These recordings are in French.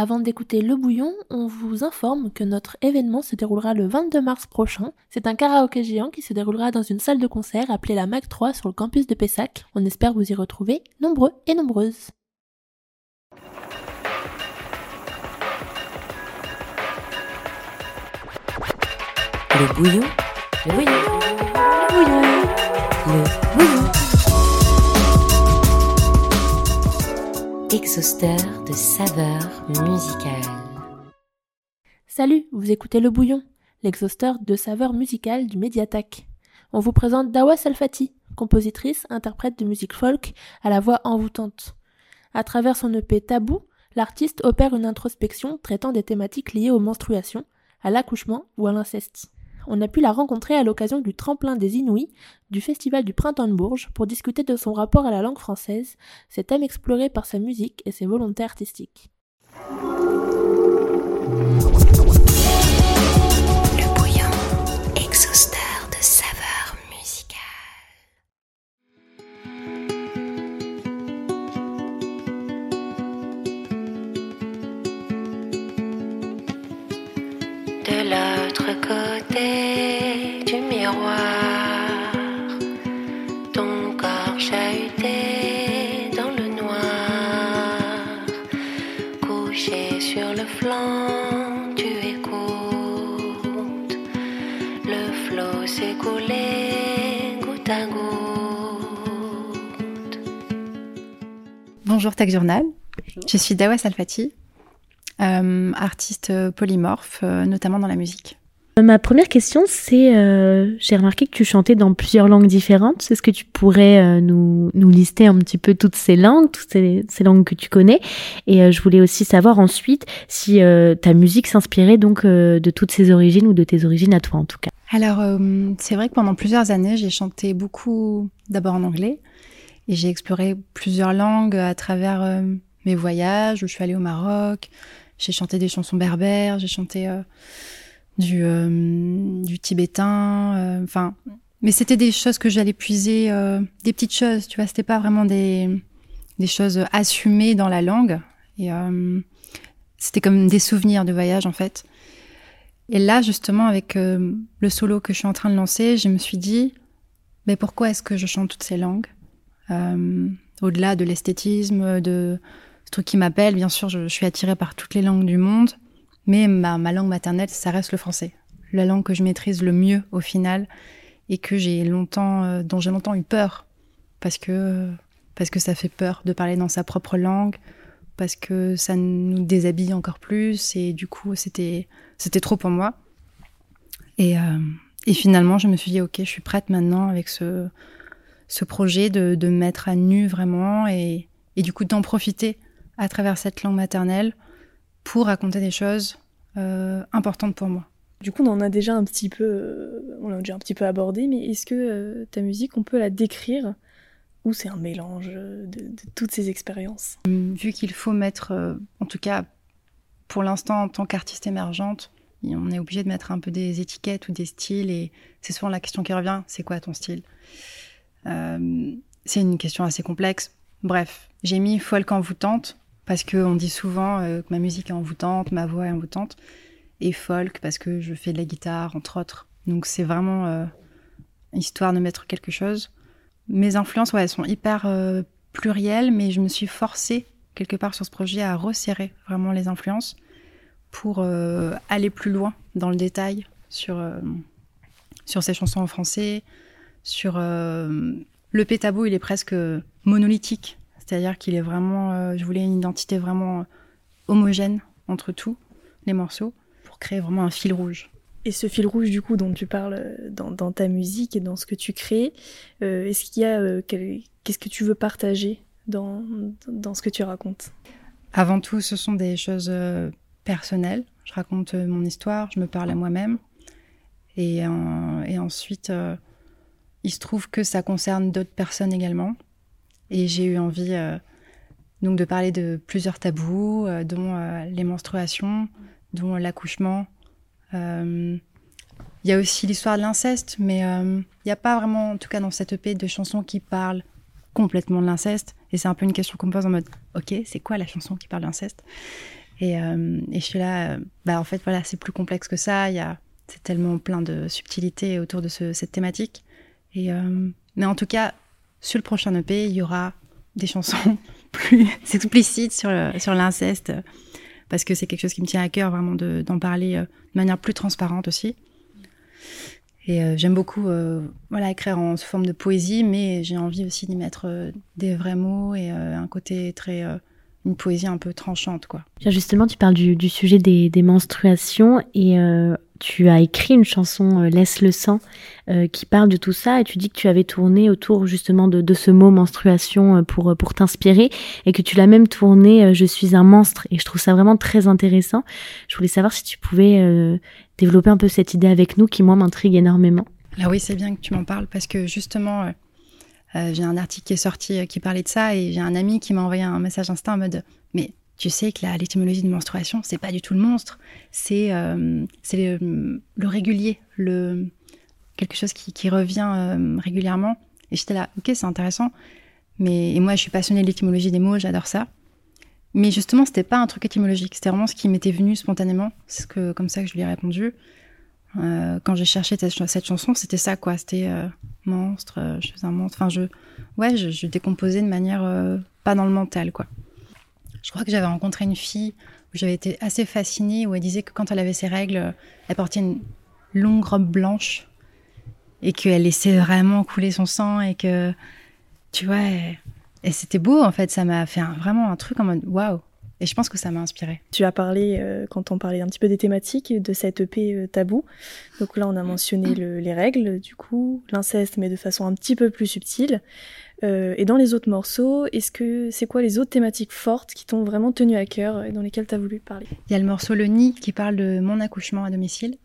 Avant d'écouter Le Bouillon, on vous informe que notre événement se déroulera le 22 mars prochain. C'est un karaoké géant qui se déroulera dans une salle de concert appelée la MAC 3 sur le campus de Pessac. On espère vous y retrouver nombreux et nombreuses. Le bouillon, le bouillon, le bouillon, Exhausteur de saveurs musicales. Salut, vous écoutez Le Bouillon, l'exhausteur de saveurs musicales du Mediatak. On vous présente Dawa Salfati, compositrice, interprète de musique folk à la voix envoûtante. À travers son EP Tabou, l'artiste opère une introspection traitant des thématiques liées aux menstruations, à l'accouchement ou à l'inceste on a pu la rencontrer à l'occasion du tremplin des Inouïs du Festival du Printemps de Bourges pour discuter de son rapport à la langue française, cet thème exploré par sa musique et ses volontés artistiques. Bonjour Tech Journal. Je suis Dawa Salfati, euh, artiste polymorphe, euh, notamment dans la musique. Euh, ma première question, c'est, j'ai remarqué que tu chantais dans plusieurs langues différentes. Est-ce que tu pourrais nous, nous, lister un petit peu toutes ces langues, toutes ces, langues que tu connais? Et je voulais aussi savoir ensuite si ta musique s'inspirait donc de toutes ces origines ou de tes origines à toi en tout cas. Alors, c'est vrai que pendant plusieurs années, j'ai chanté beaucoup d'abord en anglais, et j'ai exploré plusieurs langues à travers euh, mes voyages, où je suis allée au Maroc. J'ai chanté des chansons berbères, j'ai chanté euh, du, euh, du tibétain. Enfin, mais c'était des choses que j'allais puiser, des petites choses, tu vois. C'était pas vraiment des, des choses assumées dans la langue. Et c'était comme des souvenirs de voyage, en fait. Et là, justement, avec le solo que je suis en train de lancer, je me suis dit, mais pourquoi est-ce que je chante toutes ces langues? Au-delà de l'esthétisme, de ce truc qui m'appelle, bien sûr, je, suis attirée par toutes les langues du monde, mais ma, ma, langue maternelle, ça reste le français. La langue que je maîtrise le mieux au final et que j'ai longtemps, euh, dont j'ai longtemps eu peur parce que parce que ça fait peur de parler dans sa propre langue, parce que ça nous déshabille encore plus et du coup c'était c'était trop pour moi. Et, euh, et finalement je me suis dit ok je suis prête maintenant avec ce ce projet de, de mettre à nu vraiment et, et du coup d'en profiter à travers cette langue maternelle pour raconter des choses euh, importantes pour moi. Du coup, on en a déjà un petit peu, euh, on l'a déjà un petit peu abordé, mais est-ce que euh, ta musique, on peut la décrire ou c'est un mélange de, de, toutes ces expériences? Vu qu'il faut mettre, en tout cas pour l'instant en tant qu'artiste émergente, on est obligé de mettre un peu des étiquettes ou des styles et c'est souvent la question qui revient, c'est quoi ton style? C'est une question assez complexe. Bref, j'ai mis folk envoûtante parce qu'on dit souvent euh, que ma musique est envoûtante, ma voix est envoûtante, et folk parce que je fais de la guitare, entre autres. Donc c'est vraiment euh, histoire de mettre quelque chose. Mes influences, ouais, elles sont hyper plurielles, mais je me suis forcée quelque part sur ce projet à resserrer vraiment les influences pour aller plus loin dans le détail sur, sur ces chansons en français, sur euh, le pétabou, il est presque monolithique, c'est-à-dire qu'il est vraiment. Euh, je voulais une identité vraiment homogène entre tous les morceaux pour créer vraiment un fil rouge. Et ce fil rouge, du coup, dont tu parles euh, dans, ta musique et dans ce que tu crées, est-ce qu'il y a. Qu'est-ce que tu veux partager dans, dans ce que tu racontes? Avant tout, ce sont des choses personnelles. Je raconte mon histoire, je me parle à moi-même. Et, et ensuite, il se trouve que ça concerne d'autres personnes également. Et j'ai eu envie euh, donc de parler de plusieurs tabous, euh, dont euh, les menstruations, dont l'accouchement. Il y a aussi l'histoire de l'inceste, mais il n'y a pas vraiment, en tout cas dans cette EP, de chansons qui parlent complètement de l'inceste. Et c'est un peu une question qu'on me pose en mode, ok, c'est quoi la chanson qui parle d'inceste? Et, et je suis là, bah en fait voilà, c'est plus complexe que ça. Il y a, c'est tellement plein de subtilités autour de ce, cette thématique. Et mais en tout cas, sur le prochain EP, il y aura des chansons plus explicites sur sur l'inceste parce que c'est quelque chose qui me tient à cœur vraiment d'en parler de manière plus transparente aussi. Et euh, j'aime beaucoup euh, voilà, écrire en forme de poésie, mais j'ai envie aussi d'y mettre euh, des vrais mots et un côté très. une poésie un peu tranchante, quoi. Justement, tu parles du, du sujet des, des, menstruations et tu as écrit une chanson Laisse le sang qui parle de tout ça et tu dis que tu avais tourné autour justement de, ce mot menstruation pour, pour t'inspirer et que tu l'as même tourné Je suis un monstre et je trouve ça vraiment très intéressant. Je voulais savoir si tu pouvais développer un peu cette idée avec nous qui, moi, m'intrigue énormément. Ah oui, c'est bien que tu m'en parles parce que justement, euh, euh, j'ai un article qui est sorti euh, qui parlait de ça et j'ai un ami qui m'a envoyé un message Insta en mode Mais tu sais que l'étymologie de menstruation, c'est pas du tout le monstre, c'est c'est le, régulier, le, quelque chose qui, revient régulièrement. Et j'étais là, ok, c'est intéressant. Mais et moi, je suis passionnée de l'étymologie des mots, j'adore ça. Mais justement, c'était pas un truc étymologique, c'était vraiment ce qui m'était venu spontanément. C'est comme ça que je lui ai répondu. Euh, quand j'ai cherché cette, chanson, c'était ça, quoi. C'était euh, monstre, euh, je suis un monstre. Enfin, je, ouais, je, décomposais de manière pas dans le mental, quoi. Je crois que j'avais rencontré une fille où j'avais été assez fascinée, où elle disait que quand elle avait ses règles, elle portait une longue robe blanche et qu'elle laissait vraiment couler son sang et que, tu vois, et c'était beau, en fait. Ça m'a fait vraiment un truc en mode waouh. Et je pense que ça m'a inspiré. Tu as parlé, euh, quand on parlait un petit peu des thématiques, de cette EP euh, tabou. Donc là, on a mentionné les règles, du coup, l'inceste, mais de façon un petit peu plus subtile. Euh, et dans les autres morceaux, est-ce que c'est quoi les autres thématiques fortes qui t'ont vraiment tenu à cœur et dans lesquelles tu as voulu parler? Il y a le morceau Le Nid qui parle de mon accouchement à domicile,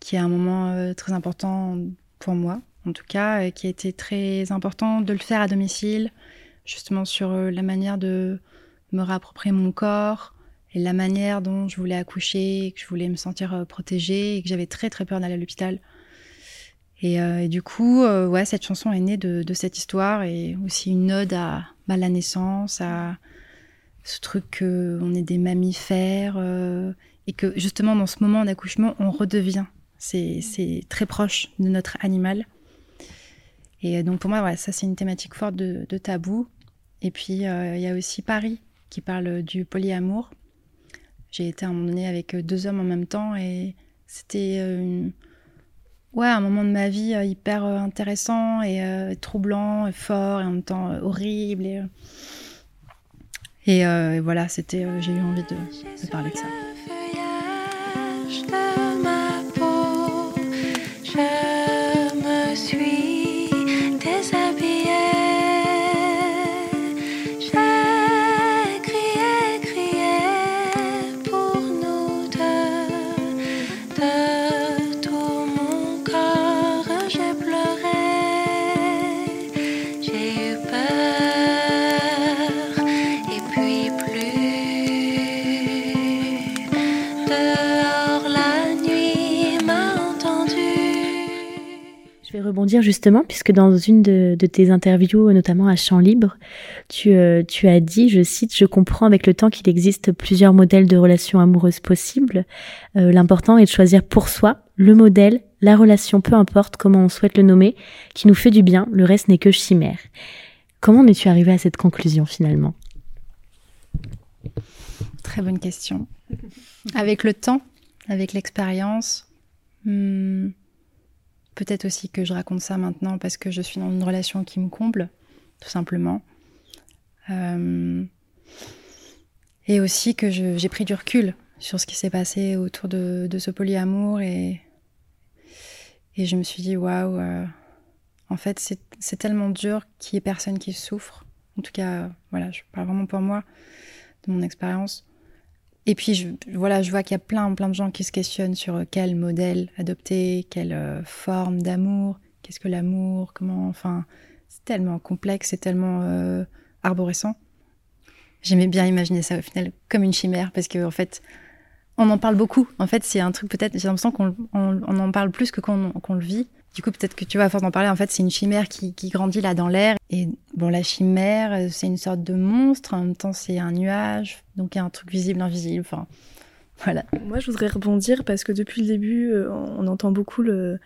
qui est un moment très important pour moi, en tout cas, qui a été très important de le faire à domicile, justement sur euh, la manière de me réapproprier mon corps et la manière dont je voulais accoucher, que je voulais me sentir euh, protégée et que j'avais très très peur d'aller à l'hôpital. Et, euh, du coup, ouais, cette chanson est née de, cette histoire et aussi une ode à bah, la naissance, à ce truc qu'on est des mammifères et que justement dans ce moment d'accouchement, on redevient. C'est très proche de notre animal. Et donc pour moi, ouais, ça c'est une thématique forte de, de tabou. Et puis, euh, il y a aussi Paris qui parle du polyamour. J'ai été à un moment donné avec euh, deux hommes en même temps et c'était euh, ouais, un moment de ma vie hyper intéressant et troublant et fort et en même temps horrible. Et, et voilà, c'était, j'ai eu envie de parler de ça. Justement, puisque dans une de, tes interviews, notamment à Champ Libre, tu, euh, tu as dit, je cite, Je comprends avec le temps qu'il existe plusieurs modèles de relations amoureuses possibles. Euh, l'important est de choisir pour soi le modèle, la relation, peu importe comment on souhaite le nommer, qui nous fait du bien, le reste n'est que chimère. Comment en es-tu arrivé à cette conclusion finalement? Très bonne question. Avec le temps, avec l'expérience, hmm, Peut-être aussi que je raconte ça maintenant parce que je suis dans une relation qui me comble, tout simplement. Euh, et aussi que j'ai pris du recul sur ce qui s'est passé autour de, ce polyamour et, et je me suis dit, waouh, euh, en fait, c'est tellement dur qu'il n'y ait personne qui souffre. En tout cas, voilà, je parle vraiment pour moi, de mon expérience. Et puis, je, voilà, je vois qu'il y a plein, plein de gens qui se questionnent sur euh, quel modèle adopter, quelle euh, forme d'amour, qu'est-ce que l'amour, comment, enfin, c'est tellement complexe, c'est tellement euh, arborescent. J'aimais bien imaginer ça au final comme une chimère parce qu'en en fait, on en parle beaucoup. En fait, c'est un truc peut-être, j'ai l'impression qu'on on, en parle plus que qu'on le vit. Du coup, peut-être que tu vois, à force d'en parler, en fait, c'est une chimère qui, qui grandit là dans l'air. Et bon, la chimère, euh, c'est une sorte de monstre. En même temps, c'est un nuage. Donc, il y a un truc visible, invisible. Enfin, voilà. Moi, je voudrais rebondir parce que depuis le début, euh, on entend beaucoup le,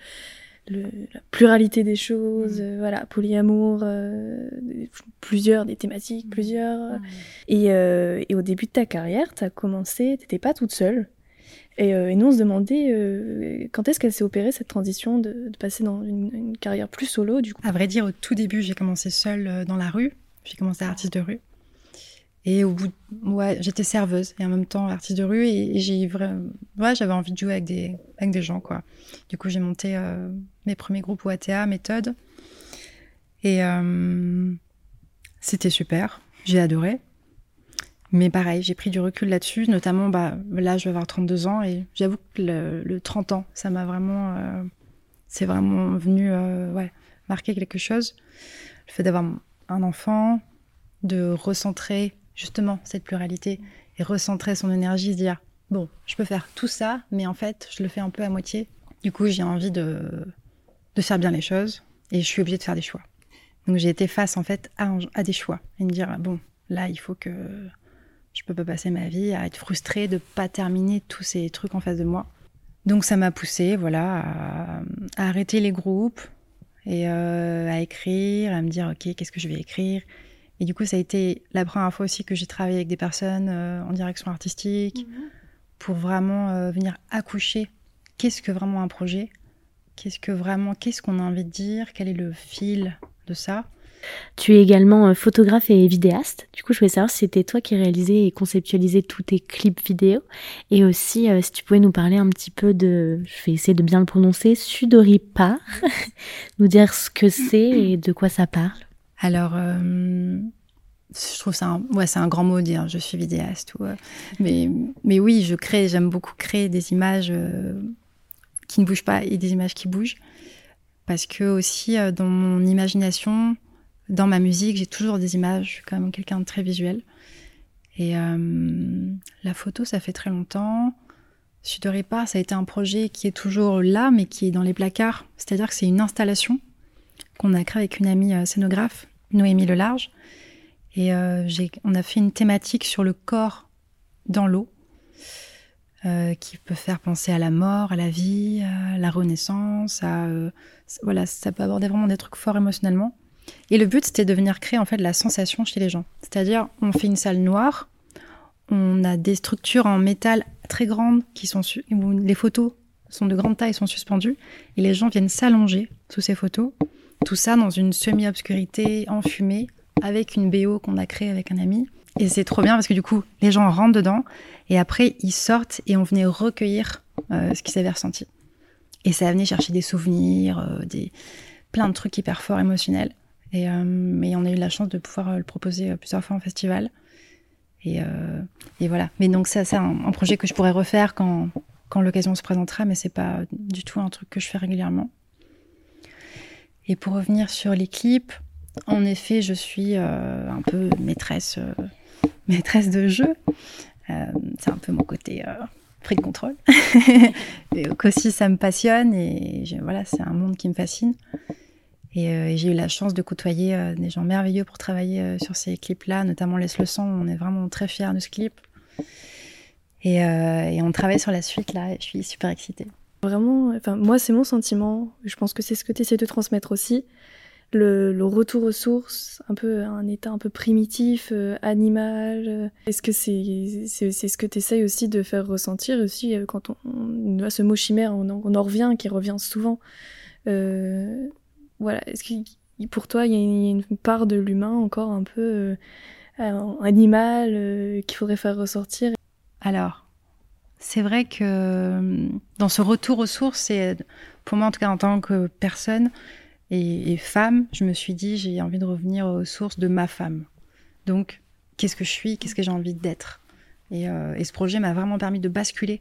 le la pluralité des choses, Mm. euh, voilà, polyamour, euh, plusieurs, des thématiques, Mm. plusieurs. Et, euh, et au début de ta carrière, tu as commencé, t'étais pas toute seule. Et, euh, et nous, on se demandait euh, quand est-ce qu'elle s'est opérée cette transition de, passer dans une, carrière plus solo, du coup? À vrai dire, au tout début, j'ai commencé seule euh, dans la rue. J'ai commencé artiste de rue. Et au bout, j'étais serveuse et en même temps artiste de rue. Et, j'ai vraiment, j'avais envie de jouer avec des, avec des gens, quoi. Du coup, j'ai monté mes premiers groupes OATA, méthode. Et c'était super. J'ai adoré. Mais pareil, j'ai pris du recul là-dessus, notamment, bah, là, je vais avoir 32 ans et j'avoue que le, le 30 ans, ça m'a vraiment, euh, c'est vraiment venu, euh, marquer quelque chose. Le fait d'avoir un enfant, de recentrer justement cette pluralité et recentrer son énergie, se dire, bon, je peux faire tout ça, mais en fait, je le fais un peu à moitié. Du coup, j'ai envie de, de faire bien les choses et je suis obligée de faire des choix. Donc j'ai été face en fait à des choix et me dire, bon, là, il faut que je peux pas passer ma vie à être frustrée de pas terminer tous ces trucs en face de moi. Donc ça m'a poussée, voilà, à, à arrêter les groupes et euh, à écrire, à me dire ok, qu'est-ce que je vais écrire? Et du coup, ça a été la première fois aussi que j'ai travaillé avec des personnes euh, en direction artistique pour vraiment euh, venir accoucher. Qu'est-ce que vraiment un projet? Qu'est-ce que vraiment, qu'est-ce qu'on a envie de dire? Quel est le fil de ça? Tu es également euh, photographe et vidéaste. Du coup, je voulais savoir si c'était toi qui réalisais et conceptualisais tous tes clips vidéo. Et aussi, euh, si tu pouvais nous parler un petit peu de, je vais essayer de bien le prononcer, Sudoripa. nous dire ce que c'est et de quoi ça parle. Alors, euh, je trouve ça, un, c'est un grand mot dire je suis vidéaste. Mais, mais oui, je crée, j'aime beaucoup créer des images qui ne bougent pas et des images qui bougent. Parce que aussi, dans mon imagination, dans ma musique, j'ai toujours des images. Je suis quand même quelqu'un de très visuel. Et euh, la photo, ça fait très longtemps. Sudoripa, ça a été un projet qui est toujours là, mais qui est dans les placards. C'est-à-dire que c'est une installation qu'on a créée avec une amie euh, scénographe, Noémie Lelarge. Et euh, on a fait une thématique sur le corps dans l'eau, qui peut faire penser à la mort, à la vie, à la renaissance. Voilà, ça peut aborder vraiment des trucs forts émotionnellement. Et le but, c'était de venir créer en fait la sensation chez les gens. C'est-à-dire, on fait une salle noire, on a des structures en métal très grandes qui sont où les photos sont de grande taille, sont suspendues, et les gens viennent s'allonger sous ces photos. Tout ça dans une semi-obscurité, enfumée, avec une BO qu'on a créée avec un ami. Et c'est trop bien parce que du coup, les gens rentrent dedans et après ils sortent et on venait recueillir euh, ce qu'ils avaient ressenti. Et ça venait chercher des souvenirs, euh, des plein de trucs hyper forts émotionnels. Et, euh, on a eu la chance de pouvoir euh, le proposer euh, plusieurs fois en festival. Et, voilà. Mais donc c'est un, projet que je pourrais refaire quand, l'occasion se présentera, mais c'est pas du tout un truc que je fais régulièrement. Et pour revenir sur les clips, en effet, je suis un peu maîtresse, maîtresse de jeu. C'est un peu mon côté pris de contrôle. et qu'aussi, ça me passionne et voilà, c'est un monde qui me fascine. Et, euh, et j'ai eu la chance de côtoyer euh, des gens merveilleux pour travailler euh, sur ces clips-là, notamment Laisse le sang. On est vraiment très fiers de ce clip. Et, on travaille sur la suite là. Et je suis super excitée. Vraiment, enfin, moi, c'est mon sentiment. Je pense que c'est ce que tu essaies de transmettre aussi. Le, retour aux sources, un peu un état un peu primitif, animal. Est-ce que c'est c'est c'est ce que tu essayes aussi de faire ressentir aussi quand on, on ce mot chimère, on en, revient, qui revient souvent. Voilà, est-ce que pour toi, il y a une, part de l'humain encore un peu euh, euh, animal euh, qu'il faudrait faire ressortir? Alors, c'est vrai que dans ce retour aux sources, c'est pour moi en tout cas en tant que personne et, et femme, je me suis dit j'ai envie de revenir aux sources de ma femme. Donc, qu'est-ce que je suis, qu'est-ce que j'ai envie d'être? Et, et ce projet m'a vraiment permis de basculer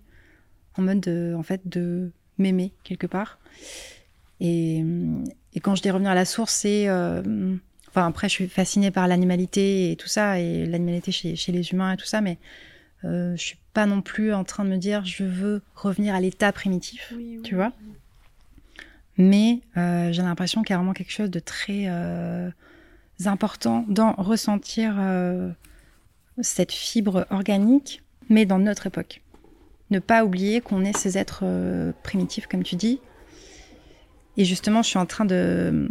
en mode de, en fait de m'aimer quelque part. Et, et quand je dis revenir à la source, c'est euh, enfin après je suis fascinée par l'animalité et tout ça et l'animalité chez, chez les humains et tout ça, mais euh, je suis pas non plus en train de me dire je veux revenir à l'état primitif, tu vois. mais euh, j'ai l'impression qu'il y a vraiment quelque chose de très euh, important dans ressentir cette fibre organique, mais dans notre époque. Ne pas oublier qu'on est ces êtres primitifs, comme tu dis. Et justement, je suis en train de...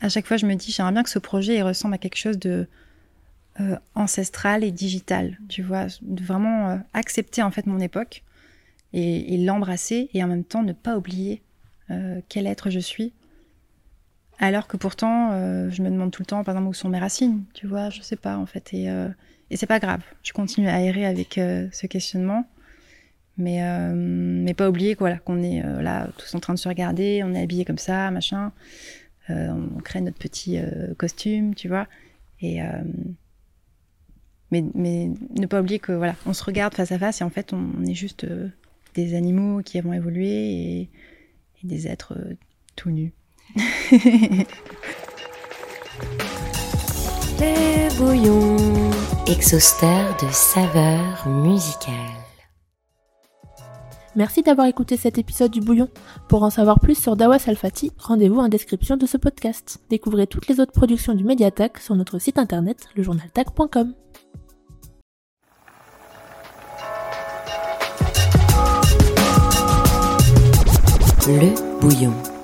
À chaque fois, je me dis, j'aimerais bien que ce projet ressemble à quelque chose de ancestral et digital, tu vois, vraiment accepter en fait mon époque et l'embrasser et en même temps ne pas oublier euh, quel être je suis. Alors que pourtant, euh, je me demande tout le temps, par exemple, où sont mes racines, tu vois, je sais pas en fait. Et, euh, et c'est pas grave, je continue à errer avec ce questionnement. Mais, mais pas oublier voilà, qu'on est là tous en train de se regarder, on est habillé comme ça, machin. on crée notre petit costume, tu vois. Et, mais, mais ne pas oublier que voilà, on se regarde face à face et en fait, on, on est juste des animaux qui avons évolué et et des êtres euh, tout nus. Le bouillon, exhausteur de saveurs musicales. Merci d'avoir écouté cet épisode du Bouillon. Pour en savoir plus sur Dawa Salfati, rendez-vous en description de ce podcast. Découvrez toutes les autres productions du Mediatac sur notre site internet, lejournaltac.com. Le bouillon.